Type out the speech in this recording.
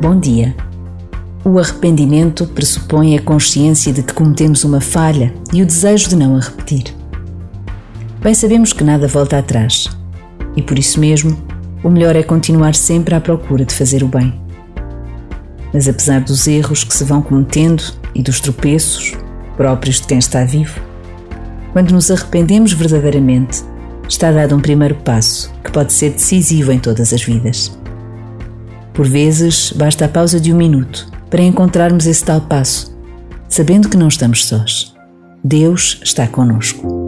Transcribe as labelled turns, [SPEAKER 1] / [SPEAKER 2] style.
[SPEAKER 1] Bom dia. O arrependimento pressupõe a consciência de que cometemos uma falha e o desejo de não a repetir. Bem sabemos que nada volta atrás e por isso mesmo o melhor é continuar sempre à procura de fazer o bem. Mas apesar dos erros que se vão cometendo e dos tropeços próprios de quem está vivo, quando nos arrependemos verdadeiramente, está dado um primeiro passo que pode ser decisivo em todas as vidas. Por vezes, basta a pausa de um minuto para encontrarmos esse tal passo, sabendo que não estamos sós. Deus está conosco.